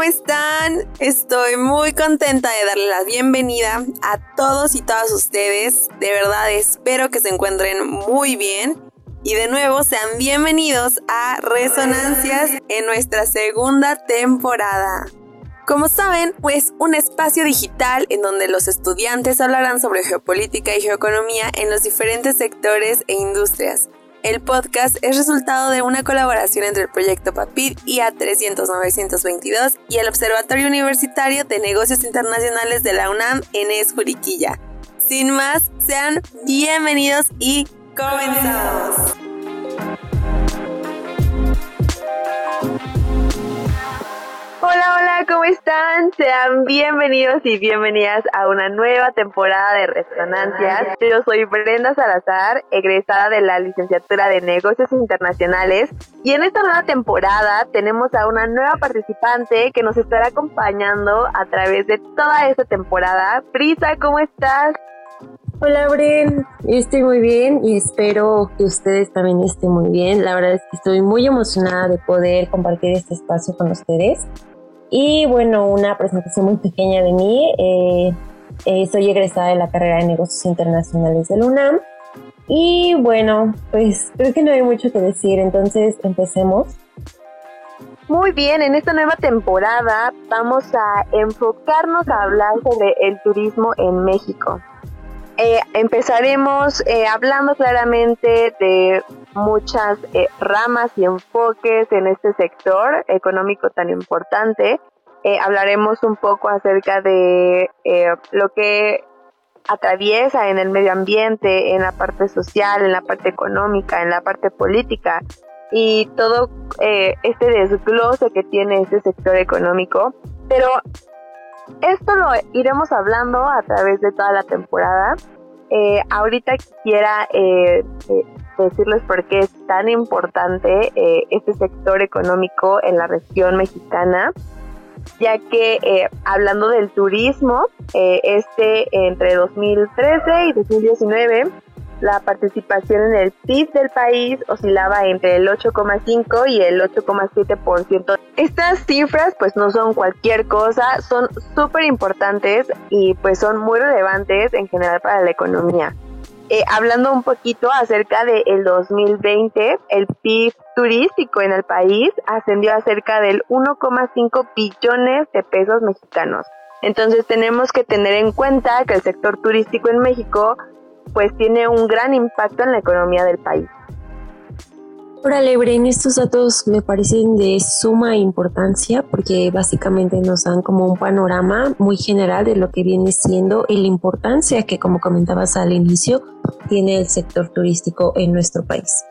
¿cómo están? Estoy muy contenta de darle la bienvenida a todos y todas ustedes. De verdad espero que se encuentren muy bien. Y de nuevo sean bienvenidos a Resonancias en nuestra segunda temporada. Como saben, pues un espacio digital en donde los estudiantes hablarán sobre geopolítica y geoeconomía en los diferentes sectores e industrias el podcast es resultado de una colaboración entre el proyecto PAPID a 300 922 y el Observatorio Universitario de Negocios Internacionales de la UNAM en Esjuriquilla. Sin más, sean bienvenidos y comenzamos. Hola, hola, ¿cómo están? Sean bienvenidos y bienvenidas a una nueva temporada de Resonancias. Yo soy Brenda Salazar, egresada de la licenciatura de Negocios Internacionales y en esta nueva temporada tenemos a una nueva participante que nos estará acompañando a través de toda esta temporada. Prisa, ¿cómo estás? Hola Bren, estoy muy bien y espero que ustedes también estén muy bien. La verdad es que estoy muy emocionada de poder compartir este espacio con ustedes. Y bueno, una presentación muy pequeña de mí. Eh, eh, soy egresada de la carrera de negocios internacionales del UNAM. Y bueno, pues creo que no hay mucho que decir, entonces empecemos. Muy bien, en esta nueva temporada vamos a enfocarnos a hablar sobre el turismo en México. Eh, empezaremos eh, hablando claramente de muchas eh, ramas y enfoques en este sector económico tan importante. hablaremos un poco acerca de lo que atraviesa en el medio ambiente, en la parte social, en la parte económica, en la parte política y todo este desglose que tiene este sector económico. Pero esto lo iremos hablando a través de toda la temporada. Eh, ahorita quisiera eh, eh, decirles por qué es tan importante este sector económico en la región mexicana, ya que hablando del turismo, este entre 2013 y 2019 la participación en el PIB del país oscilaba entre el 8,5 y el 8,7%. Estas cifras pues no son cualquier cosa, son súper importantes y pues son muy relevantes en general para la economía. Eh, hablando un poquito acerca del el 2020, el PIB turístico en el país ascendió a cerca del 1,5 billones de pesos mexicanos. Entonces tenemos que tener en cuenta que el sector turístico en México pues tiene un gran impacto en la economía del país. Órale, Bren, estos datos me parecen de suma importancia porque básicamente nos dan como un panorama muy general de lo que viene siendo y la importancia que, como comentabas al inicio, tiene el sector turístico en nuestro país.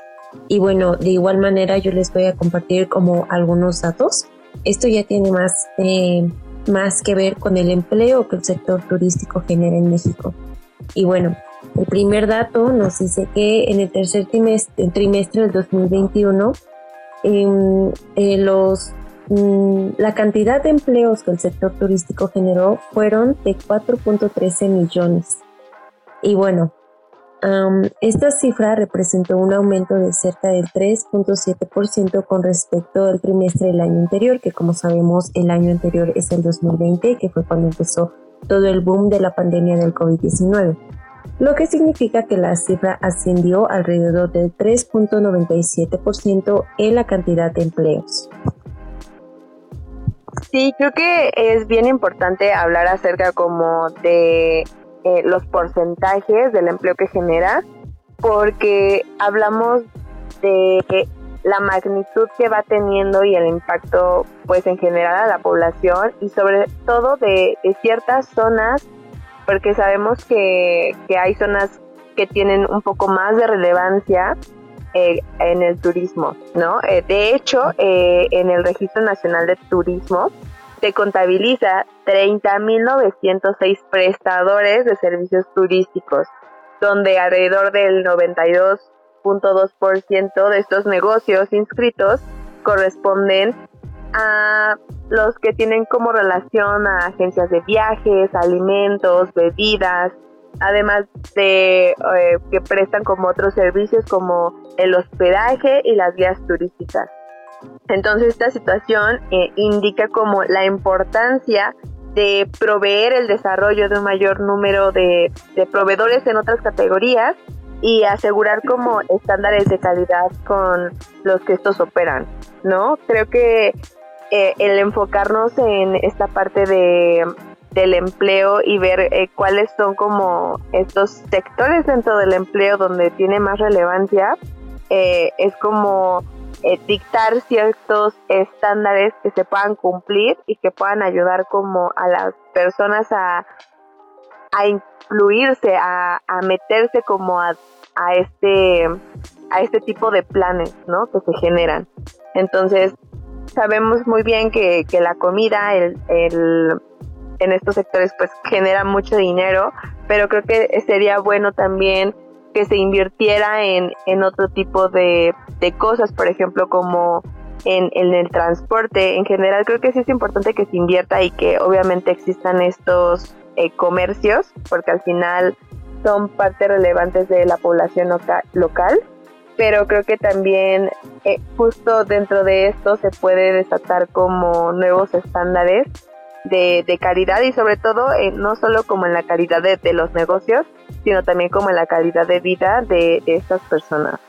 Y bueno, de igual manera yo les voy a compartir como algunos datos. Esto ya tiene más, eh, más que ver con el empleo que el sector turístico genera en México. Y bueno, el primer dato nos dice que en el tercer trimestre, trimestre del 2021, em, eh, los, mm, la cantidad de empleos que el sector turístico generó fueron de 4.13 millones. Y bueno, esta cifra representó un aumento de cerca del 3.7% con respecto al trimestre del año anterior, que como sabemos el año anterior es el 2020, que fue cuando empezó todo el boom de la pandemia del COVID-19 lo que significa que la cifra ascendió alrededor del 3.97% en la cantidad de empleos. Sí, creo que es bien importante hablar acerca como de eh, los porcentajes del empleo que genera, porque hablamos de la magnitud que va teniendo y el impacto pues en general a la población y sobre todo de, de ciertas zonas porque sabemos que, hay zonas que tienen un poco más de relevancia eh, en el turismo, ¿no? Eh, de hecho, eh, en el Registro Nacional de Turismo se contabiliza 30.906 prestadores de servicios turísticos, donde alrededor del 92.2% de estos negocios inscritos corresponden a los que tienen como relación a agencias de viajes, alimentos, bebidas, además de eh, que prestan como otros servicios como el hospedaje y las guías turísticas. Entonces esta situación eh, indica como la importancia de proveer el desarrollo de un mayor número de, proveedores en otras categorías y asegurar como estándares de calidad con los que estos operan, ¿no? Creo que eh, el enfocarnos en esta parte de del empleo y ver eh, cuáles son como estos sectores dentro del empleo donde tiene más relevancia, eh, es como eh, dictar ciertos estándares que se puedan cumplir y que puedan ayudar como a las personas a, a incluirse, a, a meterse como a, a, este a este tipo de planes, ¿no? Que se generan. Entonces, sabemos muy bien que, que la comida, el, el en estos sectores pues genera mucho dinero, pero creo que sería bueno también que se invirtiera en, en otro tipo de, de cosas, por ejemplo, como en, en, el transporte. En general creo que sí es importante que se invierta y que obviamente existan estos eh, comercios, porque al final son parte relevantes de la población local, pero creo que también eh, justo dentro de esto se puede desatar como nuevos estándares de, de calidad y sobre todo eh, no solo como en la calidad de, los negocios, sino también como en la calidad de vida de, estas personas.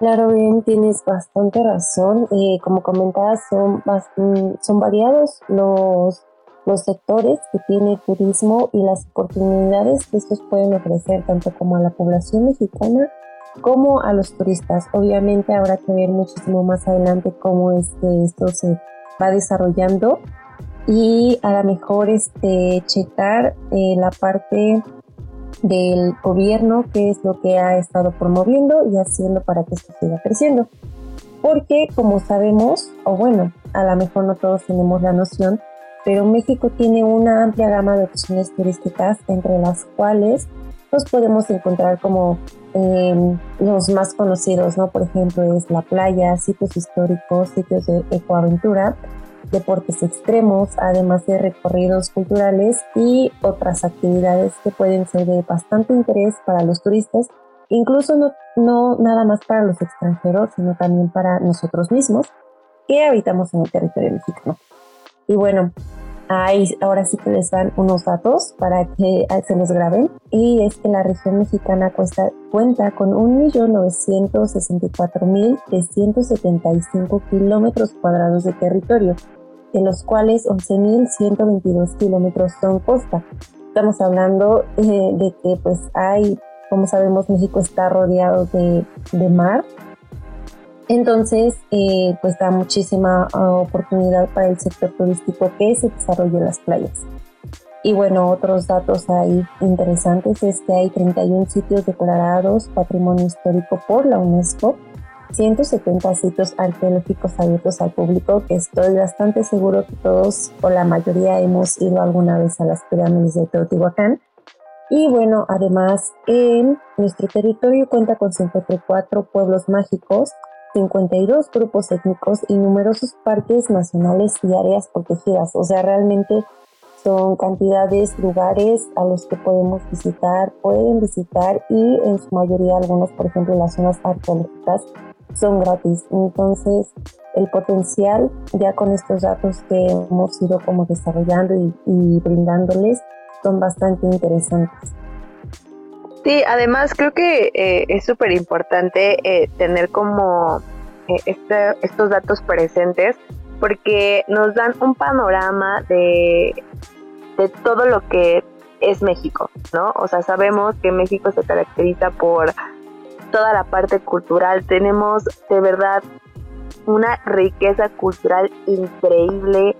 Claro, bien, tienes bastante razón. Eh, como comentabas, son, mm, son variados los, los sectores que tiene el turismo y las oportunidades que estos pueden ofrecer tanto como a la población mexicana como a los turistas. Obviamente habrá que ver muchísimo más adelante cómo es que esto se va desarrollando y a lo mejor este, checar eh, la parte del gobierno, qué es lo que ha estado promoviendo y haciendo para que esto siga creciendo. Porque como sabemos, o bueno, a lo mejor no todos tenemos la noción, pero México tiene una amplia gama de opciones turísticas, entre las cuales nos podemos encontrar como em, los más conocidos, ¿no? Por ejemplo, es la playa, sitios históricos, sitios de ecoaventura, deportes extremos, además de recorridos culturales y otras actividades que pueden ser de bastante interés para los turistas, incluso no, no nada más para los extranjeros, sino también para nosotros mismos que habitamos en el territorio mexicano. Y bueno, ahí ahora sí que les dan unos datos para que se los graben. Y es que la región mexicana cuesta, cuenta con 1.974.375 kilómetros cuadrados de territorio, de los cuales 11.122 kilómetros son costa. Estamos hablando eh, de que pues hay, como sabemos, México está rodeado de, mar. Entonces, eh, pues da muchísima ah, oportunidad para el sector turístico que se desarrolle en las playas. Y bueno, otros datos ahí interesantes es que hay 31 sitios declarados Patrimonio Histórico por la UNESCO 170 sitios arqueológicos abiertos al público, que estoy bastante seguro que todos o la mayoría hemos ido alguna vez a las pirámides de Teotihuacán. Y bueno, además, en nuestro territorio cuenta con 54 pueblos mágicos, 52 grupos étnicos y numerosos parques nacionales y áreas protegidas. O sea, realmente son cantidades, lugares a los que podemos visitar, pueden visitar y en su mayoría algunos, por ejemplo, las zonas arqueológicas son gratis. Entonces, el potencial ya con estos datos que hemos ido como desarrollando y, brindándoles son bastante interesantes. Sí, además creo que eh, es súper importante eh, tener como eh, este, estos datos presentes porque nos dan un panorama de, de todo lo que es México, ¿no? O sea, sabemos que México se caracteriza por toda la parte cultural. Tenemos de verdad una riqueza cultural increíble,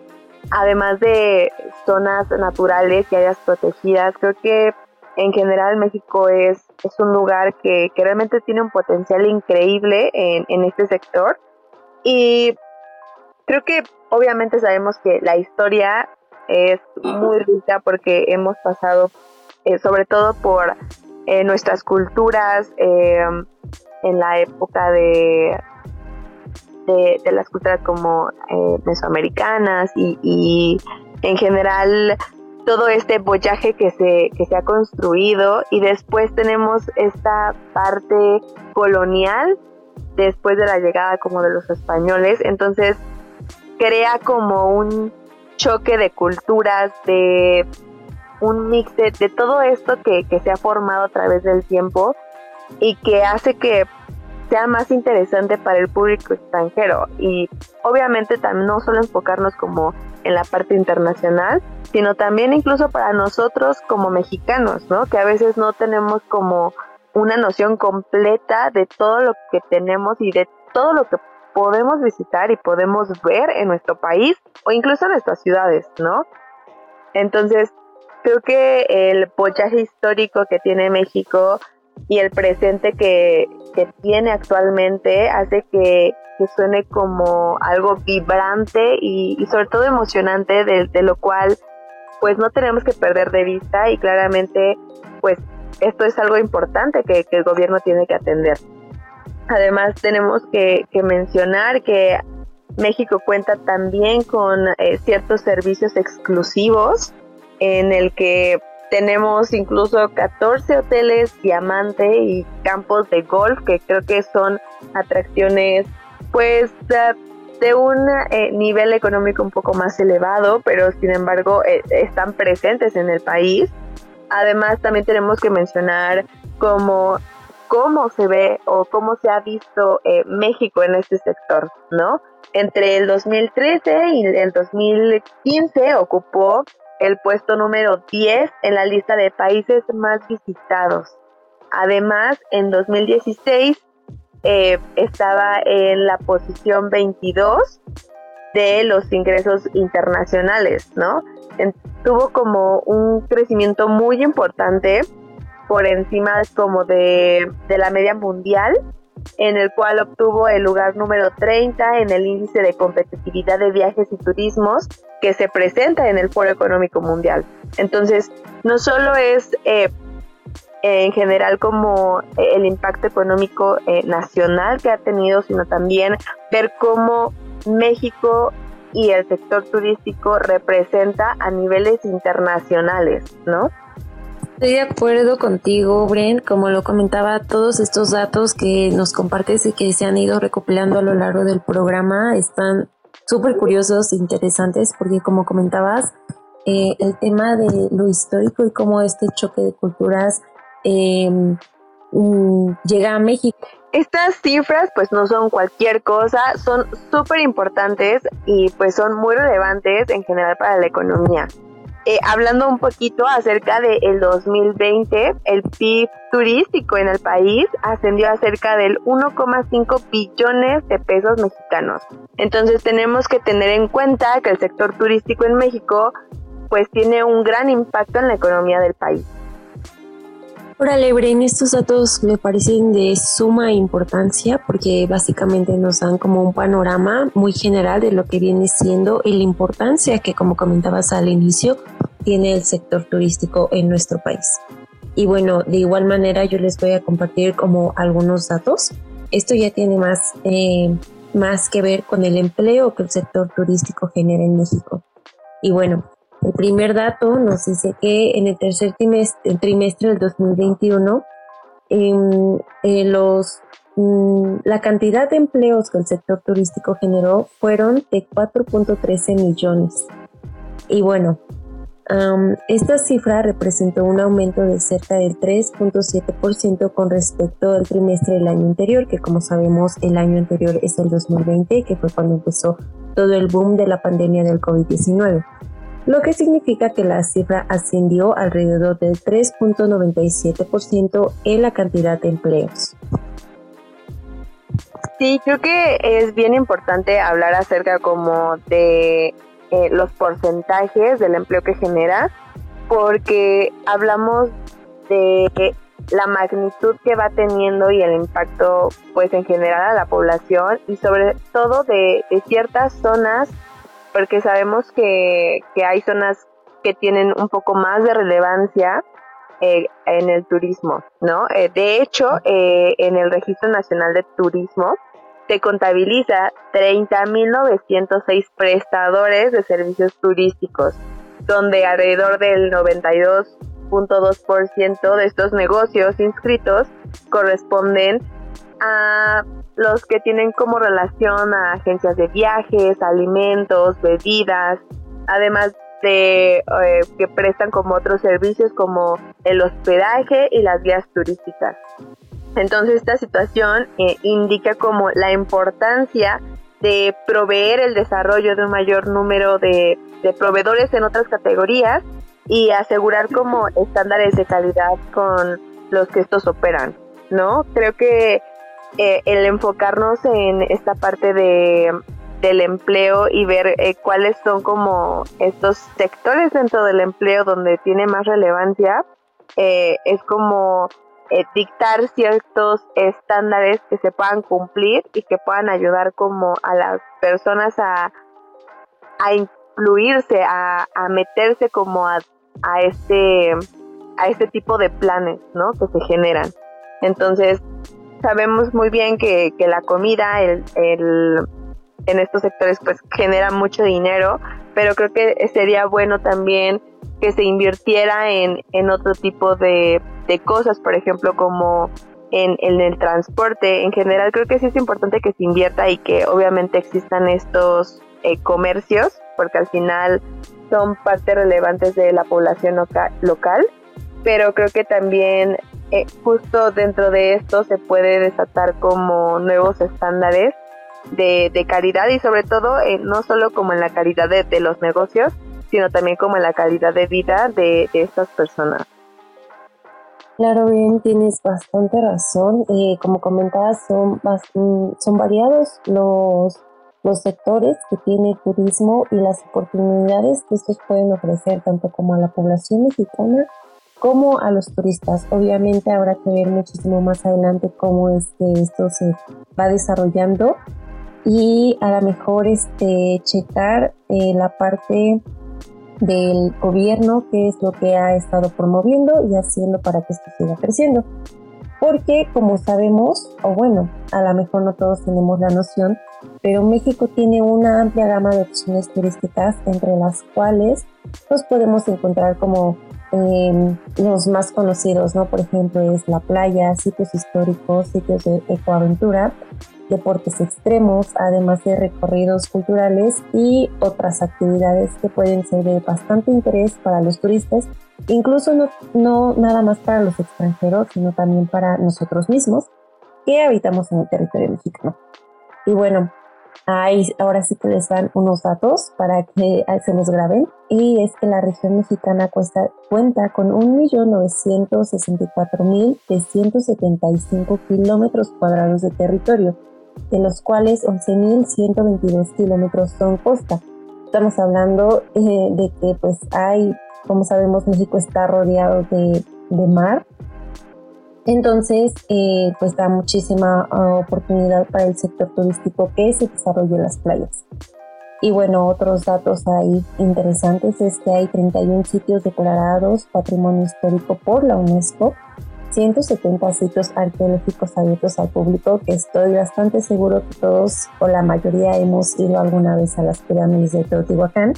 además de zonas naturales y áreas protegidas. Creo que en general México es, es un lugar que, realmente tiene un potencial increíble en, en este sector. Y creo que obviamente sabemos que la historia es muy rica porque hemos pasado eh, sobre todo por eh, nuestras culturas eh, en la época de, de, las culturas como eh, mesoamericanas y, en general todo este boyaje que se, que se ha construido y después tenemos esta parte colonial después de la llegada como de los españoles, entonces crea como un choque de culturas, de un mix de, todo esto que, que se ha formado a través del tiempo y que hace que sea más interesante para el público extranjero y obviamente no solo enfocarnos como en la parte internacional, sino también incluso para nosotros como mexicanos, ¿no? Que a veces no tenemos como una noción completa de todo lo que tenemos y de todo lo que podemos visitar y podemos ver en nuestro país o incluso en nuestras ciudades, ¿no? Entonces, creo que el pollaje histórico que tiene México y el presente que, tiene actualmente hace que, suene como algo vibrante y, sobre todo emocionante, de, lo cual pues no tenemos que perder de vista y claramente pues esto es algo importante que, el gobierno tiene que atender. Además tenemos que, mencionar que México cuenta también con eh, ciertos servicios exclusivos en el que tenemos incluso 14 hoteles diamante y campos de golf que creo que son atracciones pues de un eh, nivel económico un poco más elevado, pero sin embargo eh, están presentes en el país. Además también tenemos que mencionar cómo, cómo se ve o cómo se ha visto eh, México en este sector, ¿no? Entre el 2013 y el 2015 ocupó el puesto número 10 en la lista de países más visitados. Además, en 2016 eh, estaba en la posición 22 de los ingresos internacionales, ¿no? tuvo como un crecimiento muy importante por encima como de, de la media mundial en el cual obtuvo el lugar número 30 en el índice de competitividad de viajes y turismos que se presenta en el Foro Económico Mundial. Entonces, no solo es eh, en general como eh, el impacto económico eh, nacional que ha tenido, sino también ver cómo México y el sector turístico representa a niveles internacionales, ¿no? Estoy de acuerdo contigo, Bren. Como lo comentaba, todos estos datos que nos compartes y que se han ido recopilando a lo largo del programa están súper curiosos interesantes porque, como comentabas, eh, el tema de lo histórico y cómo este choque de culturas mm, llega a México. Estas cifras pues no son cualquier cosa, son súper importantes y pues son muy relevantes en general para la economía. Eh, hablando un poquito acerca del el 2020, el PIB turístico en el país ascendió a cerca del 1,5 billones de pesos mexicanos. Entonces tenemos que tener en cuenta que el sector turístico en México pues tiene un gran impacto en la economía del país. Órale, Bren, estos datos me parecen de suma importancia porque básicamente nos dan como un panorama muy general de lo que viene siendo y la importancia que, como comentabas al inicio, tiene el sector turístico en nuestro país. Y bueno, de igual manera yo les voy a compartir como algunos datos. Esto ya tiene más, eh, más que ver con el empleo que el sector turístico genera en México. Y bueno, el primer dato nos dice que en el tercer trimestre, del 2021, em, eh, los, mm, la cantidad de empleos que el sector turístico generó fueron de 4.13 millones. Y bueno, esta cifra representó un aumento de cerca del 3.7% con respecto al trimestre del año anterior, que como sabemos el año anterior es el 2020, que fue cuando empezó todo el boom de la pandemia del COVID-19 lo que significa que la cifra ascendió alrededor del 3.97% en la cantidad de empleos. Sí, creo que es bien importante hablar acerca como de eh, los porcentajes del empleo que genera, porque hablamos de la magnitud que va teniendo y el impacto pues en general a la población y sobre todo de, de ciertas zonas porque sabemos que, hay zonas que tienen un poco más de relevancia eh, en el turismo, ¿no? Eh, de hecho, eh, en el Registro Nacional de Turismo se contabiliza 30.906 prestadores de servicios turísticos, donde alrededor del 92.2% de estos negocios inscritos corresponden a los que tienen como relación a agencias de viajes, alimentos, bebidas, además de eh, que prestan como otros servicios como el hospedaje y las guías turísticas. Entonces esta situación eh, indica como la importancia de proveer el desarrollo de un mayor número de, proveedores en otras categorías y asegurar como estándares de calidad con los que estos operan, ¿no? Creo que eh, el enfocarnos en esta parte de del empleo y ver eh, cuáles son como estos sectores dentro del empleo donde tiene más relevancia eh, es como eh, dictar ciertos estándares que se puedan cumplir y que puedan ayudar como a las personas a, a incluirse, a, a meterse como a, a, este a este tipo de planes, ¿no? Que se generan. Entonces, sabemos muy bien que, que la comida, el, el, en estos sectores, pues genera mucho dinero, pero creo que sería bueno también que se invirtiera en, en otro tipo de, de cosas, por ejemplo, como en, el transporte. En general, creo que sí es importante que se invierta y que obviamente existan estos eh, comercios, porque al final son parte relevantes de la población local, pero creo que también eh, justo dentro de esto se puede desatar como nuevos estándares de, de calidad y sobre todo eh, no solo como en la calidad de, de los negocios, sino también como en la calidad de vida de, estas personas. Claro, bien, tienes bastante razón. Eh, como comentabas, son, mm, variados los, los sectores que tiene el turismo y las oportunidades que estos pueden ofrecer tanto como a la población mexicana como a los turistas. Obviamente habrá que ver muchísimo más adelante cómo es que esto se va desarrollando y a lo mejor este checar eh, la parte del gobierno, qué es lo que ha estado promoviendo y haciendo para que esto siga creciendo. Porque como sabemos, o bueno, a lo mejor no todos tenemos la noción, pero México tiene una amplia gama de opciones turísticas, entre las cuales nos podemos encontrar como eh, los más conocidos, ¿no? Por ejemplo, es la playa, sitios históricos, sitios de ecoaventura, deportes extremos, además de recorridos culturales y otras actividades que pueden ser de bastante interés para los turistas, incluso no, no nada más para los extranjeros, sino también para nosotros mismos que habitamos en el territorio mexicano. Y bueno, ahí ahora sí que les dan unos datos para que se los graben. Y es que la región mexicana cuesta, cuenta con 1.964.375 kilómetros cuadrados de territorio de los cuales 11.122 kilómetros son costa. Estamos hablando eh, de que pues hay, como sabemos, México está rodeado de, mar. Entonces, eh, pues da muchísima ah, oportunidad para el sector turístico que se desarrolle en las playas. Y bueno, otros datos ahí interesantes es que hay 31 sitios declarados Patrimonio Histórico por la UNESCO, 170 sitios arqueológicos abiertos al público, que estoy bastante seguro que todos o la mayoría hemos ido alguna vez a las pirámides de Teotihuacán.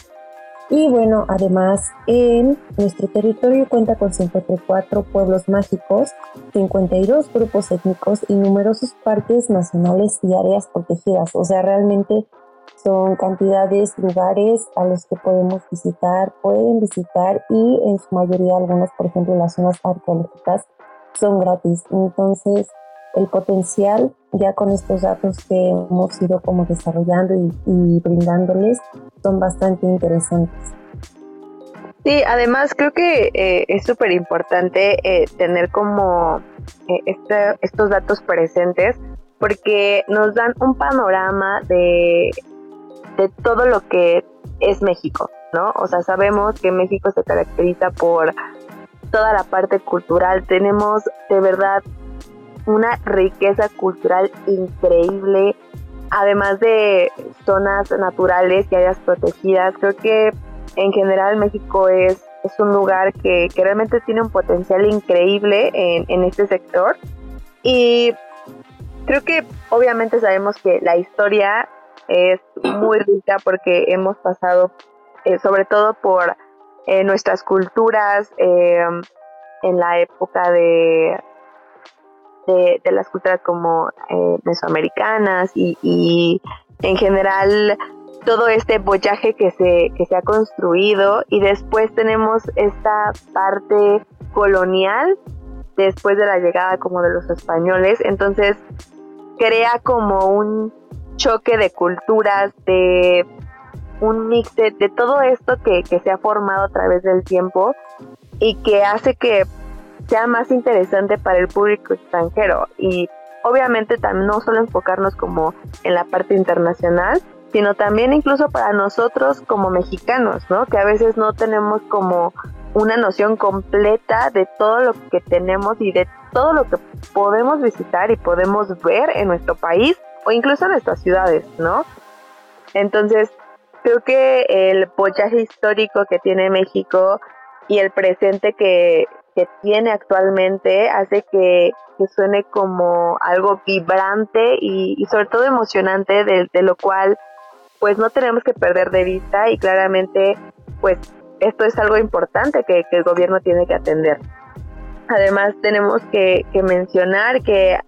Y bueno, además en nuestro territorio cuenta con 54 pueblos mágicos, 52 grupos étnicos y numerosos parques nacionales y áreas protegidas. O sea, realmente son cantidades, lugares a los que podemos visitar, pueden visitar y en su mayoría algunos, por ejemplo, las zonas arqueológicas son gratis. Entonces, el potencial ya con estos datos que hemos ido como desarrollando y, brindándoles son bastante interesantes. Sí, además creo que eh, es súper importante eh, tener como eh, estos datos presentes porque nos dan un panorama de, de todo lo que es México, ¿no? O sea, sabemos que México se caracteriza por toda la parte cultural. Tenemos de verdad una riqueza cultural increíble, además de zonas naturales y áreas protegidas. Creo que en general México es, es un lugar que, realmente tiene un potencial increíble en, en este sector. Y creo que obviamente sabemos que la historia es muy rica porque hemos pasado eh, sobre todo por eh, nuestras culturas eh, en la época de, de, las culturas como eh, mesoamericanas y, y, en general todo este boyaje que se, que se ha construido y después tenemos esta parte colonial después de la llegada como de los españoles, entonces crea como un choque de culturas, de un mix de, todo esto que, que, se ha formado a través del tiempo y que hace que sea más interesante para el público extranjero y obviamente también no solo enfocarnos como en la parte internacional, sino también incluso para nosotros como mexicanos, ¿no? Que a veces no tenemos como una noción completa de todo lo que tenemos y de todo lo que podemos visitar y podemos ver en nuestro país o incluso en nuestras ciudades, ¿no? Entonces, creo que el pollaje histórico que tiene México y el presente que, tiene actualmente hace que, suene como algo vibrante y, sobre todo emocionante, de, de, lo cual pues no tenemos que perder de vista y claramente pues esto es algo importante que, el gobierno tiene que atender. Además tenemos que, mencionar que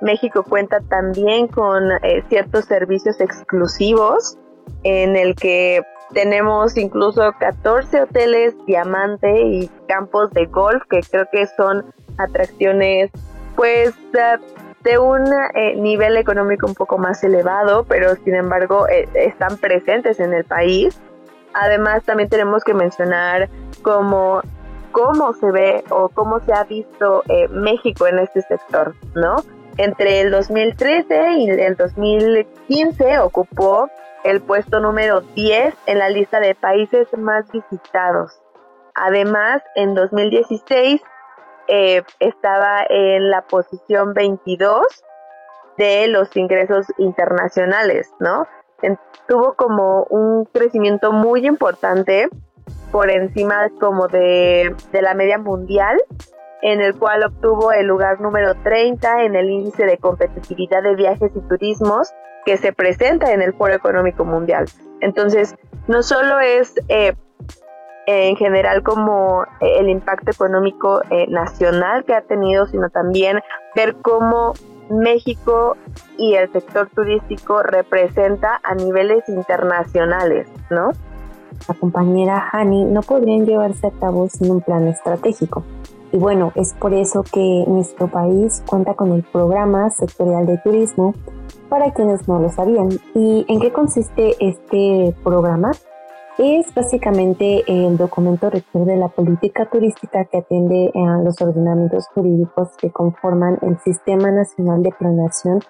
México cuenta también con eh, ciertos servicios exclusivos en el que tenemos incluso 14 hoteles diamante y campos de golf que creo que son atracciones pues de un eh, nivel económico un poco más elevado, pero sin embargo eh, están presentes en el país Además, también tenemos que mencionar cómo, cómo se ve o cómo se ha visto eh, México en este sector, ¿no? Entre el 2013 y el 2015 ocupó el puesto número 10 en la lista de países más visitados. Además, en 2016 eh, estaba en la posición 22 de los ingresos internacionales, ¿no? tuvo como un crecimiento muy importante por encima como de, la media mundial, en el cual obtuvo el lugar número 30 en el índice de competitividad de viajes y turismos que se presenta en el Foro Económico Mundial. Entonces, no solo es eh, en general como el impacto económico eh, nacional que ha tenido, sino también ver cómo México y el sector turístico representa a niveles internacionales, ¿no? La compañera Hani no podrían llevarse a cabo sin un plan estratégico. Y bueno, es por eso que nuestro país cuenta con el programa sectorial de turismo para quienes no lo sabían. ¿Y en qué consiste este programa? es básicamente el documento rector de la política turística que atiende a los ordenamientos jurídicos que conforman el Sistema Nacional de Planeación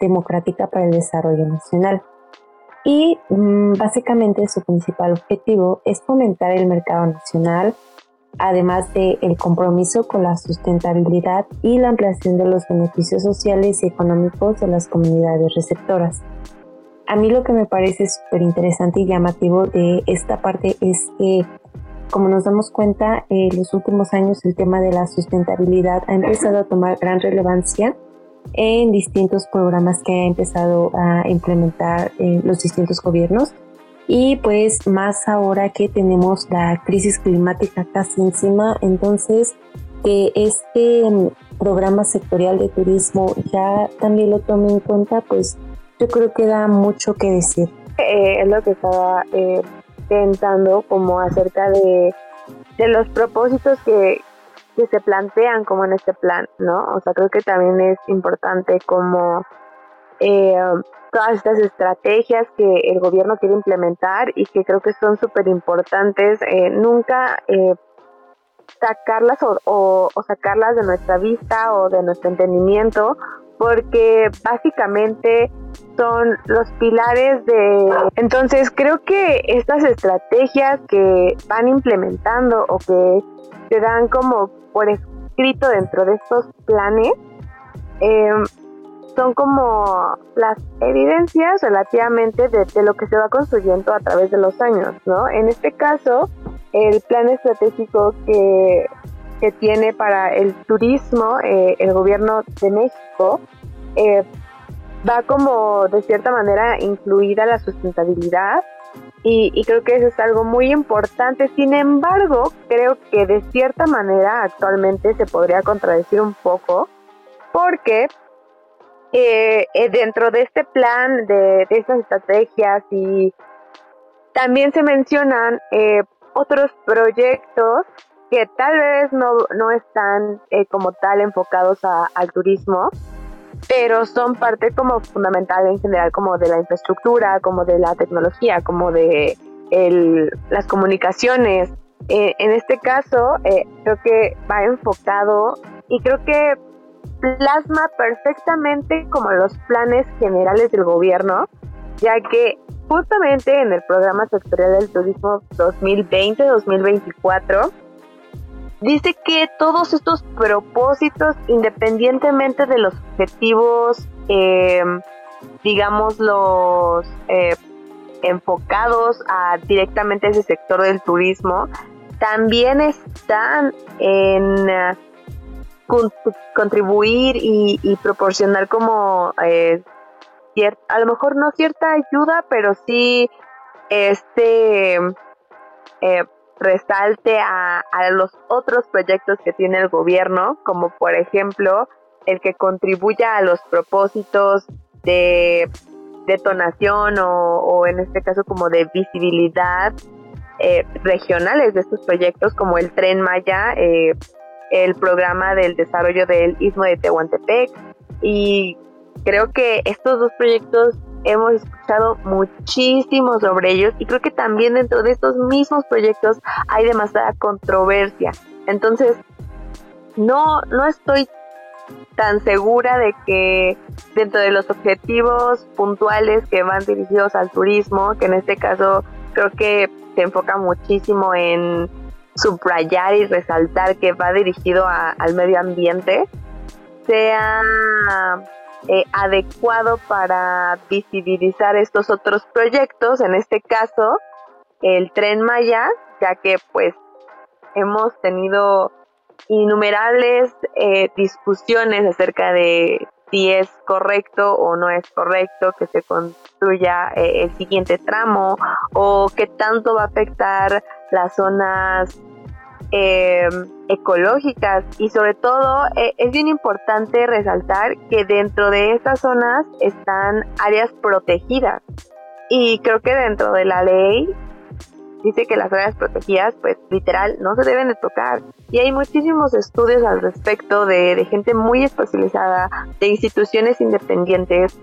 Democrática para el Desarrollo Nacional. Y mm, básicamente su principal objetivo es fomentar el mercado nacional, además del el compromiso con la sustentabilidad y la ampliación de los beneficios sociales y económicos de las comunidades receptoras. A mí lo que me parece súper interesante y llamativo de esta parte es que, como nos damos cuenta, en los últimos años el tema de la sustentabilidad ha empezado a tomar gran relevancia en distintos programas que ha empezado a implementar en los distintos gobiernos y pues más ahora que tenemos la crisis climática casi encima, entonces que este mm, programa sectorial de turismo ya también lo tome en cuenta, pues yo creo que da mucho que decir. Eh, es lo que estaba eh, pensando como acerca de, los propósitos que, se plantean como en este plan, ¿no? O sea, creo que también es importante como eh, todas estas estrategias que el gobierno quiere implementar y que creo que son súper importantes, nunca sacarlas o, o, sacarlas de nuestra vista o de nuestro entendimiento porque básicamente son los pilares de... Entonces creo que estas estrategias que van implementando o que se dan como por escrito dentro de estos planes em, son como las evidencias relativamente de, lo que se va construyendo a través de los años, ¿no? En este caso, el plan estratégico que que tiene para el turismo eh, el gobierno de México eh, va como de cierta manera incluida la sustentabilidad y, creo que eso es algo muy importante. Sin embargo, creo que de cierta manera actualmente se podría contradecir un poco porque eh, eh, dentro de este plan, de, estas estrategias y también se mencionan eh, otros proyectos que tal vez no, no están como tal enfocados al turismo, pero son parte como fundamental en general como de la infraestructura, como de la tecnología, como de las comunicaciones. en este caso, creo que va enfocado y creo que plasma perfectamente como los planes generales del gobierno, ya que justamente en el programa sectorial del turismo 2020-2024 dice que todos estos propósitos, independientemente de los objetivos, em, digamos, los eh, enfocados a directamente ese sector del turismo, también están en contribuir y, proporcionar como eh, a lo mejor no cierta ayuda, pero sí este eh, resalte a, los otros proyectos que tiene el gobierno, como por ejemplo el que contribuya a los propósitos de detonación o, o en este caso como de visibilidad eh, regionales de estos proyectos como el tren Maya eh, el programa del desarrollo del Istmo de Tehuantepec y creo que estos dos proyectos hemos escuchado muchísimo sobre ellos y creo que también dentro de estos mismos proyectos hay demasiada controversia. Entonces, no, no estoy tan segura de que dentro de los objetivos puntuales que van dirigidos al turismo, que en este caso creo que se enfoca muchísimo en subrayar y resaltar que va dirigido al medio ambiente sea eh, adecuado para visibilizar estos otros proyectos, en este caso el tren Maya, ya que pues hemos tenido innumerables eh, discusiones acerca de si es correcto o no es correcto que se construya eh, el siguiente tramo o qué tanto va a afectar las zonas eh, ecológicas. Y sobre todo eh, es bien importante resaltar que dentro de estas zonas están áreas protegidas. Y creo que dentro de la ley dice que las áreas protegidas pues literal no se deben de tocar. Y hay muchísimos estudios al respecto de, de gente muy especializada de instituciones independientes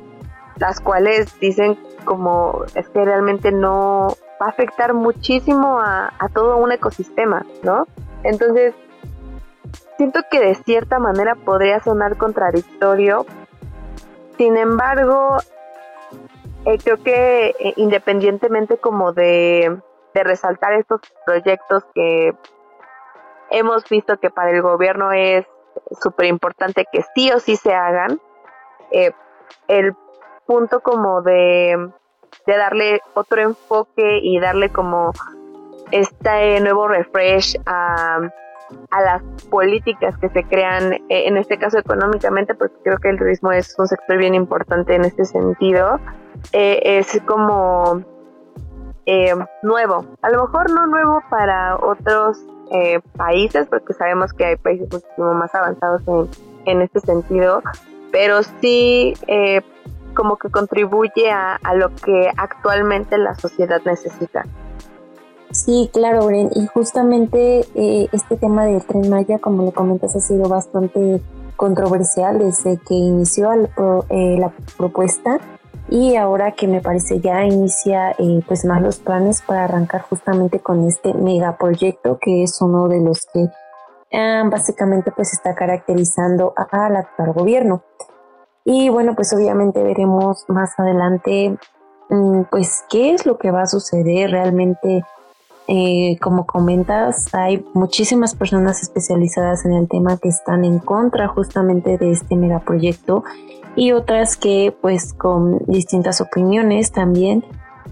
las cuales dicen como es que realmente no va a afectar muchísimo a, todo un ecosistema, ¿no? Entonces, siento que de cierta manera podría sonar contradictorio, sin embargo, eh, creo que eh, independientemente como de, resaltar estos proyectos que hemos visto que para el gobierno es súper importante que sí o sí se hagan, eh, el punto como de de darle otro enfoque y darle como este nuevo refresh a, a las políticas que se crean, eh, en este caso económicamente, porque creo que el turismo es un sector bien importante en este sentido, eh, es como eh, nuevo. A lo mejor no nuevo para otros países, porque sabemos que hay países muchísimo más avanzados en, en este sentido, pero sí como que contribuye a, lo que actualmente la sociedad necesita. Sí, claro, Bren, y justamente eh, este tema del tren Maya, como le comentas, ha sido bastante controversial desde que inició eh, la propuesta y ahora que me parece ya inicia eh, pues más los planes para arrancar justamente con este megaproyecto que es uno de los que ah, básicamente pues está caracterizando al actual gobierno. Y bueno, pues obviamente veremos más adelante mm, pues qué es lo que va a suceder realmente. Eh, como comentas, hay muchísimas personas especializadas en el tema que están en contra justamente de este megaproyecto y otras que pues con distintas opiniones también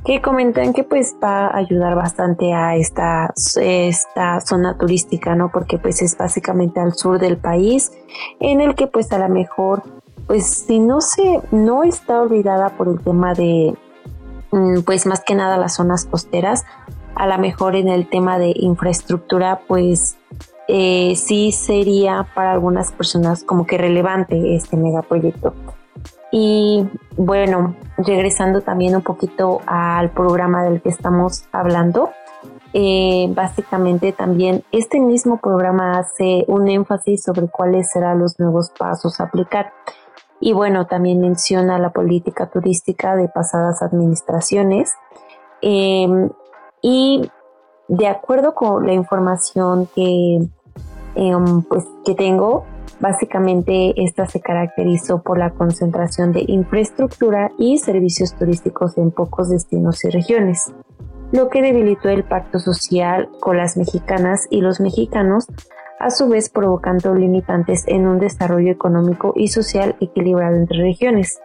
que comentan que pues va a ayudar bastante a esta, esta zona turística, ¿no? Porque pues es básicamente al sur del país en el que pues a lo mejor pues si no se, no está olvidada por el tema de, mm, pues más que nada las zonas costeras, a lo mejor en el tema de infraestructura, pues eh, sí sería para algunas personas como que relevante este megaproyecto. Y bueno, regresando también un poquito al programa del que estamos hablando, eh, básicamente también este mismo programa hace un énfasis sobre cuáles serán los nuevos pasos a aplicar. Y bueno, también menciona la política turística de pasadas administraciones. Em, y de acuerdo con la información que, em, pues, que tengo, básicamente esta se caracterizó por la concentración de infraestructura y servicios turísticos en pocos destinos y regiones lo que debilitó el pacto social con las mexicanas y los mexicanos, a su vez provocando limitantes en un desarrollo económico y social equilibrado entre regiones.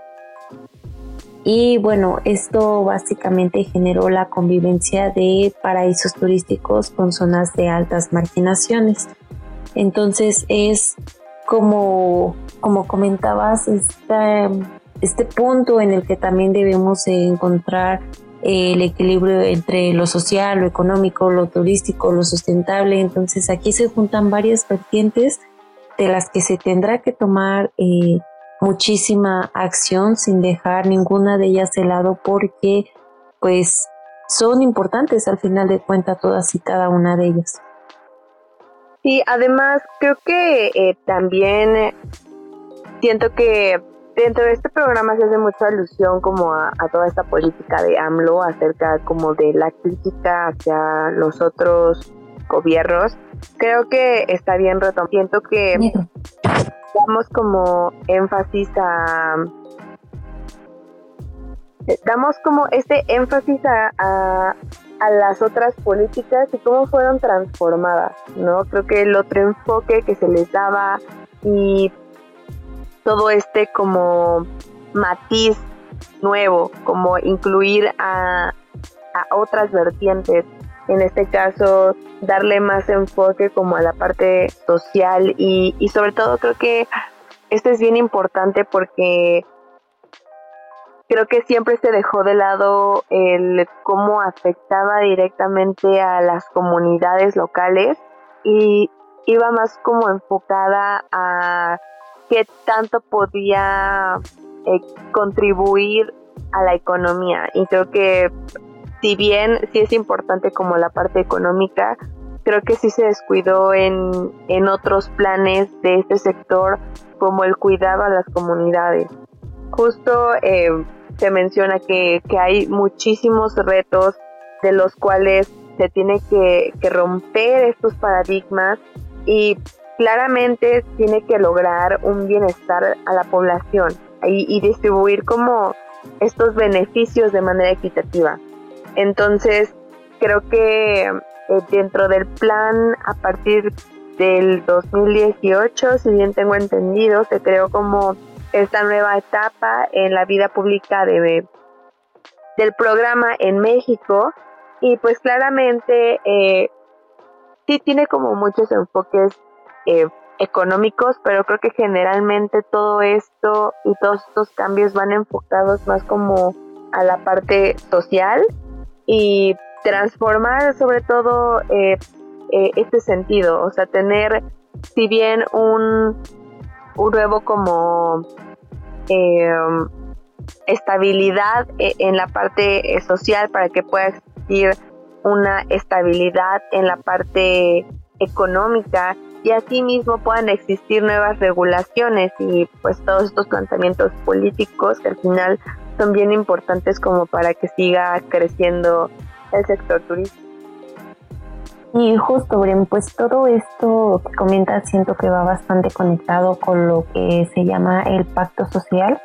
Y bueno, esto básicamente generó la convivencia de paraísos turísticos con zonas de altas marginaciones. Entonces es como, como comentabas, este, este punto en el que también debemos encontrar el equilibrio entre lo social, lo económico, lo turístico, lo sustentable. Entonces aquí se juntan varias vertientes de las que se tendrá que tomar eh, muchísima acción sin dejar ninguna de ellas de lado porque pues son importantes al final de cuentas todas y cada una de ellas. Sí, además creo que eh, también siento que dentro de este programa se hace mucha alusión como a, toda esta política de AMLO acerca como de la crítica hacia los otros gobiernos. Creo que está bien retomado. Siento que damos como énfasis a damos como este énfasis a, a, a, las otras políticas y cómo fueron transformadas, ¿no? Creo que el otro enfoque que se les daba y todo este como matiz nuevo, como incluir a, otras vertientes, en este caso darle más enfoque como a la parte social y, y sobre todo creo que esto es bien importante porque creo que siempre se dejó de lado el cómo afectaba directamente a las comunidades locales y iba más como enfocada a qué tanto podía eh, contribuir a la economía. Y creo que si bien sí es importante como la parte económica, creo que sí se descuidó en, en otros planes de este sector como el cuidado a las comunidades. Justo eh, se menciona que, que, hay muchísimos retos de los cuales se tiene que, que romper estos paradigmas y claramente tiene que lograr un bienestar a la población y, distribuir como estos beneficios de manera equitativa. Entonces, creo que eh, dentro del plan a partir del 2018, si bien tengo entendido, se creó como esta nueva etapa en la vida pública de, del programa en México y pues claramente eh, sí tiene como muchos enfoques eh, económicos, pero creo que generalmente todo esto y todos estos cambios van enfocados más como a la parte social y transformar sobre todo eh, eh, este sentido, o sea, tener si bien un, nuevo como em, estabilidad en la parte social para que pueda existir una estabilidad en la parte económica y asimismo puedan existir nuevas regulaciones y pues todos estos planteamientos políticos que al final son bien importantes como para que siga creciendo el sector turístico. Y justo, Bren, pues todo esto que comentas siento que va bastante conectado con lo que se llama el pacto social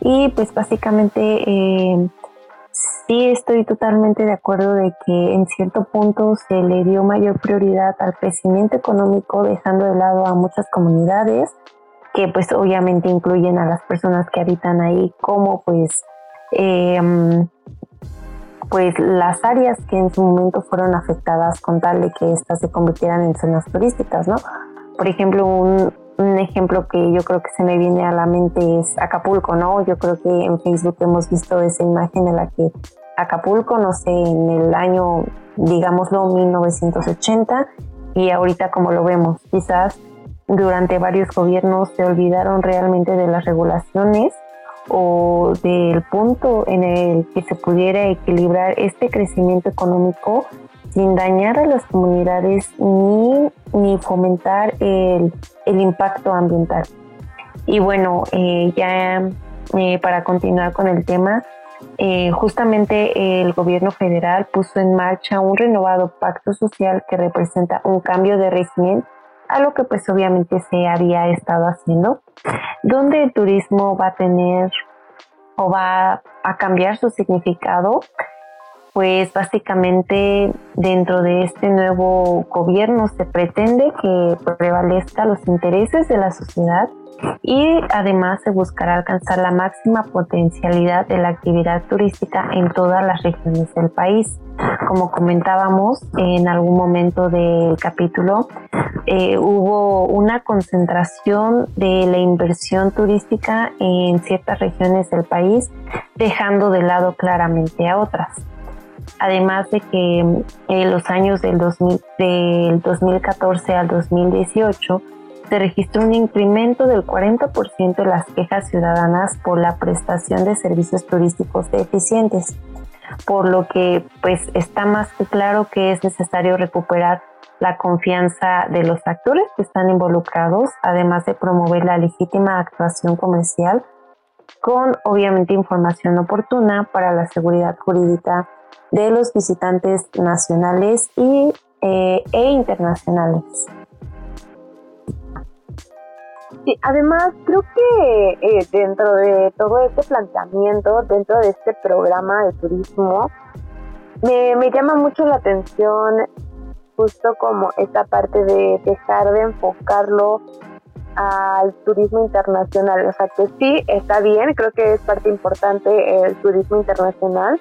y pues básicamente eh, Sí, estoy totalmente de acuerdo de que en cierto punto se le dio mayor prioridad al crecimiento económico, dejando de lado a muchas comunidades que pues obviamente incluyen a las personas que habitan ahí como pues em, pues las áreas que en su momento fueron afectadas con tal de que éstas se convirtieran en zonas turísticas, ¿no? Por ejemplo, un, un ejemplo que yo creo que se me viene a la mente es Acapulco, ¿no? Yo creo que en Facebook hemos visto esa imagen en la que Acapulco, no sé, en el año, digámoslo, 1980, y ahorita como lo vemos, quizás durante varios gobiernos se olvidaron realmente de las regulaciones o del punto en el que se pudiera equilibrar este crecimiento económico sin dañar a las comunidades ni, ni fomentar el, el, impacto ambiental. Y bueno, eh, ya eh, para continuar con el tema, eh, justamente el gobierno federal puso en marcha un renovado pacto social que representa un cambio de régimen a lo que pues obviamente se había estado haciendo, donde el turismo va a tener o va a cambiar su significado, pues básicamente dentro de este nuevo gobierno se pretende que prevalezca los intereses de la sociedad y además se buscará alcanzar la máxima potencialidad de la actividad turística en todas las regiones del país. Como comentábamos en algún momento del capítulo, eh, hubo una concentración de la inversión turística en ciertas regiones del país, dejando de lado claramente a otras. Además de que en eh, los años del, 2000, del 2014 al 2018, se registró un incremento del 40% de las quejas ciudadanas por la prestación de servicios turísticos deficientes, por lo que pues está más que claro que es necesario recuperar la confianza de los actores que están involucrados, además de promover la legítima actuación comercial con obviamente información oportuna para la seguridad jurídica de los visitantes nacionales y, eh, e internacionales. Sí, además creo que eh, dentro de todo este planteamiento, dentro de este programa de turismo, me, me llama mucho la atención justo como esta parte de dejar de enfocarlo al turismo internacional. O sea que sí, está bien, creo que es parte importante el turismo internacional,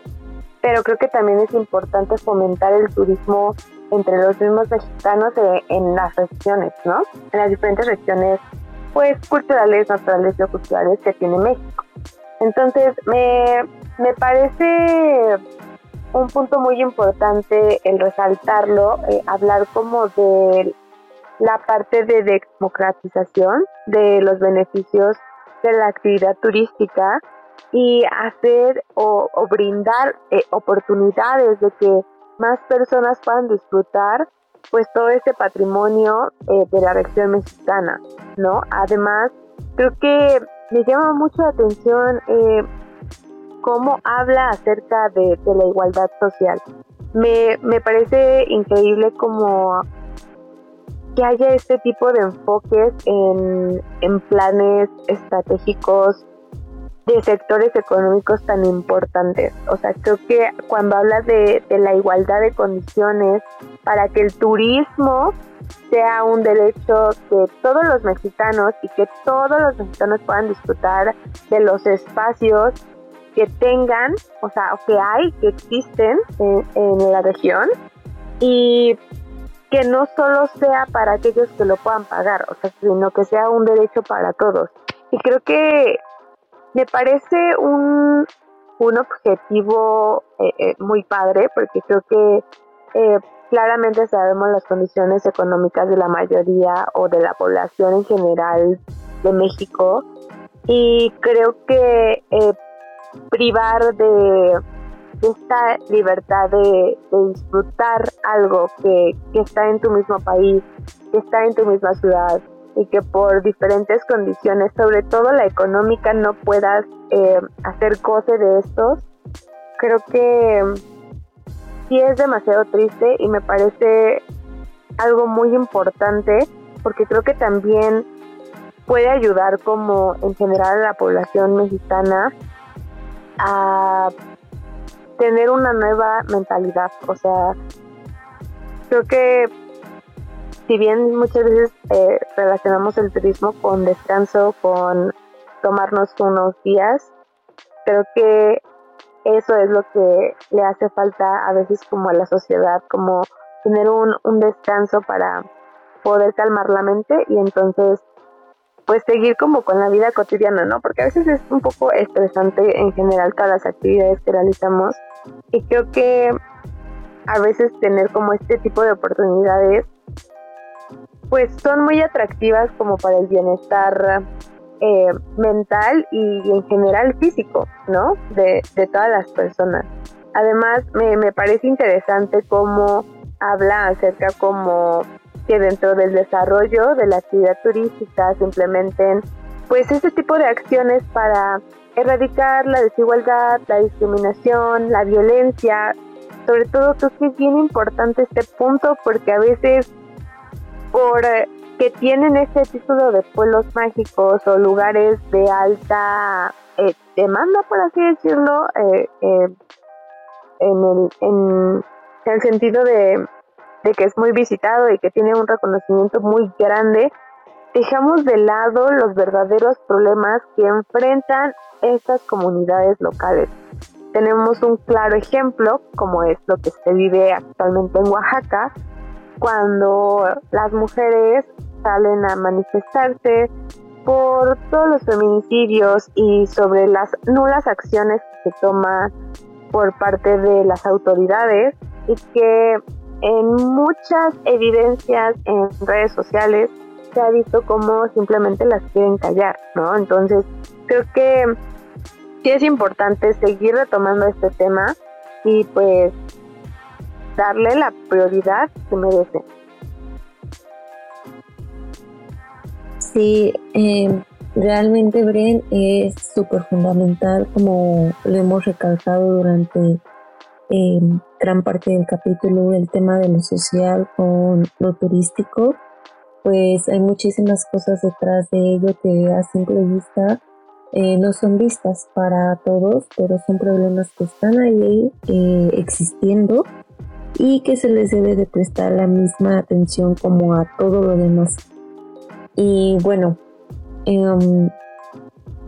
pero creo que también es importante fomentar el turismo entre los mismos mexicanos en las regiones, ¿no? En las diferentes regiones pues culturales, naturales y culturales que tiene México. Entonces, me, me parece un punto muy importante el resaltarlo, eh, hablar como de la parte de democratización de los beneficios de la actividad turística y hacer o, brindar eh, oportunidades de que más personas puedan disfrutar pues todo este patrimonio eh, de la región mexicana, ¿no? Además, creo que me llama mucho la atención eh, cómo habla acerca de, la igualdad social. Me, me parece increíble como que haya este tipo de enfoques en, en planes estratégicos de sectores económicos tan importantes. O sea, creo que cuando hablas de, la igualdad de condiciones para que el turismo sea un derecho de todos los mexicanos y que todos los mexicanos puedan disfrutar de los espacios que tengan, o sea, que hay, que existen en, en la región y que no solo sea para aquellos que lo puedan pagar, o sea, sino que sea un derecho para todos. Y creo que me parece un, un objetivo eh, eh, muy padre porque creo que eh, claramente sabemos las condiciones económicas de la mayoría o de la población en general de México. Y creo que privar de, esta libertad de, de, disfrutar algo que, que está en tu mismo país, que está en tu misma ciudad, y que por diferentes condiciones, sobre todo la económica, no puedas eh, hacer cosas de estos, creo que sí es demasiado triste y me parece algo muy importante porque creo que también puede ayudar como en general a la población mexicana a tener una nueva mentalidad. O sea, creo que si bien muchas veces eh, relacionamos el turismo con descanso, con tomarnos unos días, creo que eso es lo que le hace falta a veces como a la sociedad, como tener un, un descanso para poder calmar la mente y entonces pues seguir como con la vida cotidiana, ¿no? Porque a veces es un poco estresante en general todas las actividades que realizamos y creo que a veces tener como este tipo de oportunidades pues son muy atractivas como para el bienestar eh, mental y, en general físico, ¿no? De, todas las personas. Además, me, me parece interesante cómo habla acerca como que dentro del desarrollo de la actividad turística se implementen pues ese tipo de acciones para erradicar la desigualdad, la discriminación, la violencia. Sobre todo creo que es bien importante este punto porque a veces por eh, que tienen este título de pueblos mágicos o lugares de alta eh, demanda, por así decirlo, eh, en, el, en el sentido de, de que es muy visitado y que tiene un reconocimiento muy grande, dejamos de lado los verdaderos problemas que enfrentan estas comunidades locales. Tenemos un claro ejemplo, como es lo que se vive actualmente en Oaxaca, cuando las mujeres salen a manifestarse por todos los feminicidios y sobre las nulas acciones que se toman por parte de las autoridades y que en muchas evidencias en redes sociales se ha visto como simplemente las quieren callar, ¿no? Entonces, creo que sí es importante seguir retomando este tema y pues darle la prioridad que merece. Sí, eh, realmente Bren es súper fundamental como lo hemos recalcado durante eh, gran parte del capítulo, el tema de lo social con lo turístico pues hay muchísimas cosas detrás de ello que a simple vista eh, no son vistas para todos, pero son problemas que están ahí eh, existiendo y que se les debe de prestar la misma atención como a todo lo demás. Y bueno, em,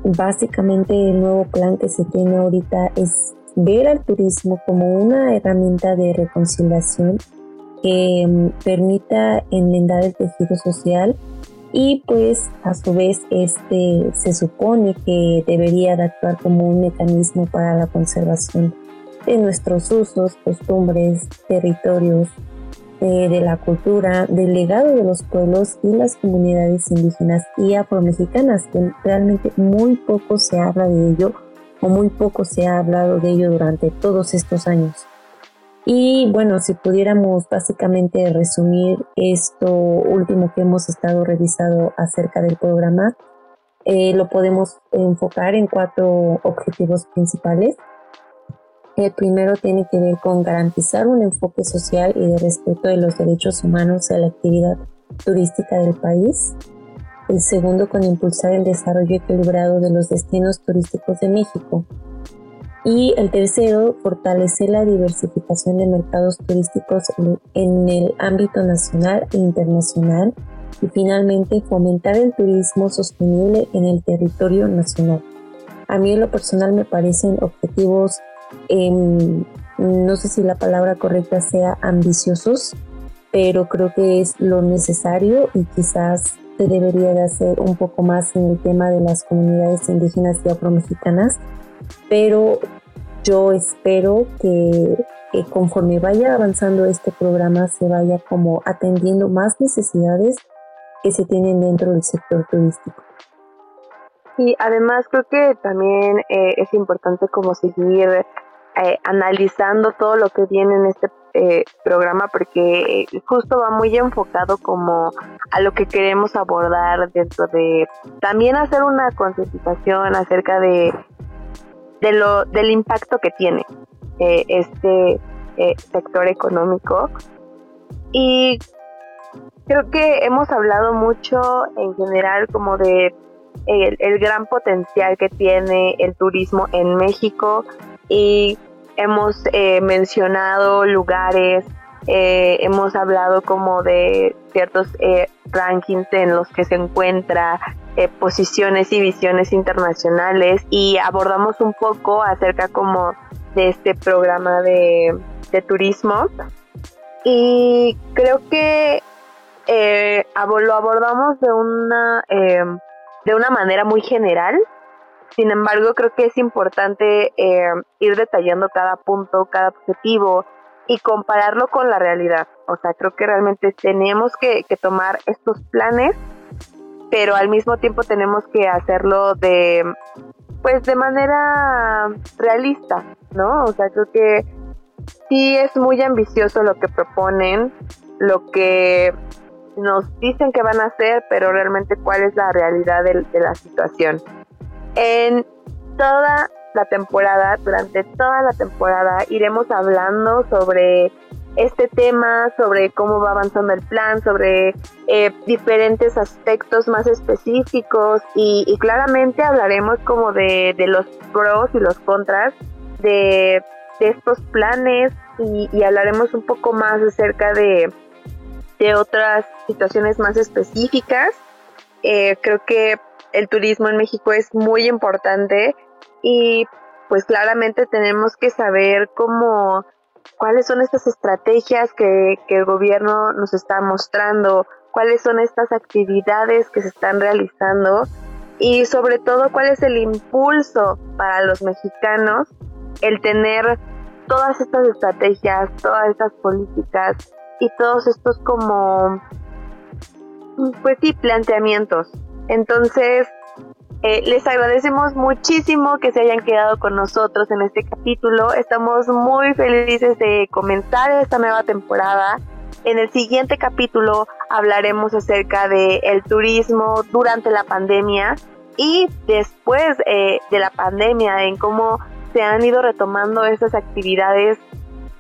básicamente el nuevo plan que se tiene ahorita es ver al turismo como una herramienta de reconciliación que mm, permita enmendar el tejido social y pues a su vez este se supone que debería de actuar como un mecanismo para la conservación de nuestros usos, costumbres, territorios, eh, de la cultura, del legado de los pueblos y las comunidades indígenas y afromexicanas, que realmente muy poco se habla de ello o muy poco se ha hablado de ello durante todos estos años. Y bueno, si pudiéramos básicamente resumir esto último que hemos estado revisando acerca del programa, eh, lo podemos enfocar en cuatro objetivos principales. El primero tiene que ver con garantizar un enfoque social y de respeto de los derechos humanos a la actividad turística del país. El segundo con impulsar el desarrollo equilibrado de los destinos turísticos de México. Y el tercero, fortalecer la diversificación de mercados turísticos en el ámbito nacional e internacional. Y finalmente, fomentar el turismo sostenible en el territorio nacional. A mí en lo personal me parecen objetivos, em, no sé si la palabra correcta sea ambiciosos, pero creo que es lo necesario y quizás se debería de hacer un poco más en el tema de las comunidades indígenas y afromexicanas pero yo espero que, conforme vaya avanzando este programa se vaya como atendiendo más necesidades que se tienen dentro del sector turístico. Y además creo que también eh, es importante como seguir eh, analizando todo lo que viene en este eh, programa porque justo va muy enfocado como a lo que queremos abordar dentro de también hacer una concientización acerca de de lo, del impacto que tiene este sector económico. Y creo que hemos hablado mucho en general como de el, gran potencial que tiene el turismo en México y hemos eh, mencionado lugares, hemos hablado como de ciertos rankings en los que se encuentra eh, posiciones y visiones internacionales y abordamos un poco acerca como de este programa de, turismo. Y creo que eh, lo abordamos de una eh, de una manera muy general sin embargo creo que es importante ir detallando cada punto cada objetivo y compararlo con la realidad. O sea, creo que realmente tenemos que, tomar estos planes, pero al mismo tiempo tenemos que hacerlo de, pues de manera realista, ¿no? O sea, creo que sí es muy ambicioso lo que proponen, lo que nos dicen que van a hacer, pero realmente cuál es la realidad de, la situación. En toda la temporada, durante toda la temporada, iremos hablando sobre este tema, sobre cómo va avanzando el plan, sobre eh, diferentes aspectos más específicos y, claramente hablaremos como de, los pros y los contras de, estos planes y, hablaremos un poco más acerca de, de otras situaciones más específicas. Eh, creo que el turismo en México es muy importante y pues claramente tenemos que saber cómo cuáles son estas estrategias que, el gobierno nos está mostrando, cuáles son estas actividades que se están realizando y sobre todo cuál es el impulso para los mexicanos el tener todas estas estrategias, todas estas políticas y todos estos como pues sí planteamientos. Entonces, eh, les agradecemos muchísimo que se hayan quedado con nosotros en este capítulo. Estamos muy felices de comenzar esta nueva temporada. En el siguiente capítulo hablaremos acerca del el turismo durante la pandemia y después eh, de la pandemia, en cómo se han ido retomando esas actividades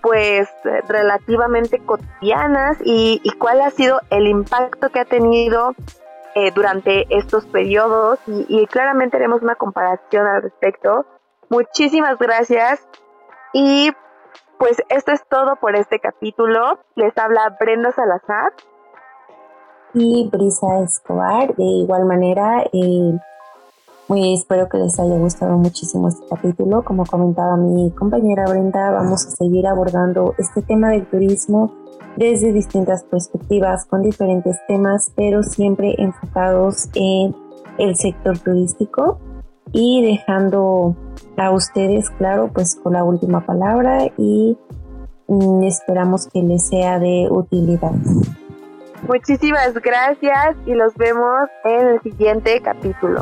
pues relativamente cotidianas y, cuál ha sido el impacto que ha tenido eh, durante estos periodos y, claramente haremos una comparación al respecto. Muchísimas gracias y pues esto es todo por este capítulo. Les habla Brenda Salazar. Y Brisa Escobar, de igual manera, eh, pues espero que les haya gustado muchísimo este capítulo. Como comentaba mi compañera Brenda, vamos a seguir abordando este tema del turismo desde distintas perspectivas, con diferentes temas, pero siempre enfocados en el sector turístico y dejando a ustedes, claro, pues con la última palabra y mm, esperamos que les sea de utilidad. Muchísimas gracias y los vemos en el siguiente capítulo.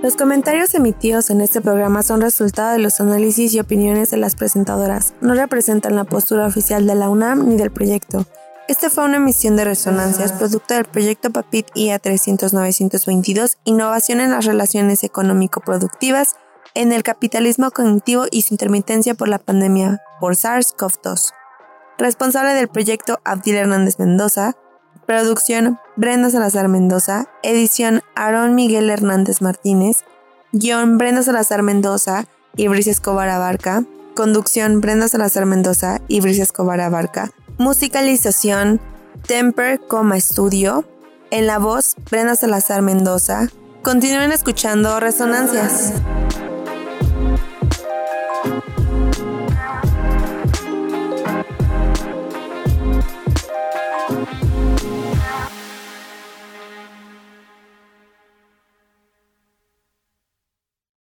Los comentarios emitidos en este programa son resultado de los análisis y opiniones de las presentadoras. No representan la postura oficial de la UNAM ni del proyecto. Esta fue una emisión de resonancias producto del proyecto PAPIT IA 300-922, Innovación en las relaciones económico-productivas en el capitalismo cognitivo y su intermitencia por la pandemia por SARS-CoV-2. Responsable del proyecto Abdil Hernández Mendoza, Producción Brenda Salazar Mendoza. Edición Aaron Miguel Hernández Martínez. Guión Brenda Salazar Mendoza y Brice Escobar Abarca. Conducción Brenda Salazar Mendoza y Brice Escobar Abarca. Musicalización Temper, Coma Estudio. En la voz Brenda Salazar Mendoza. Continúen escuchando Resonancias.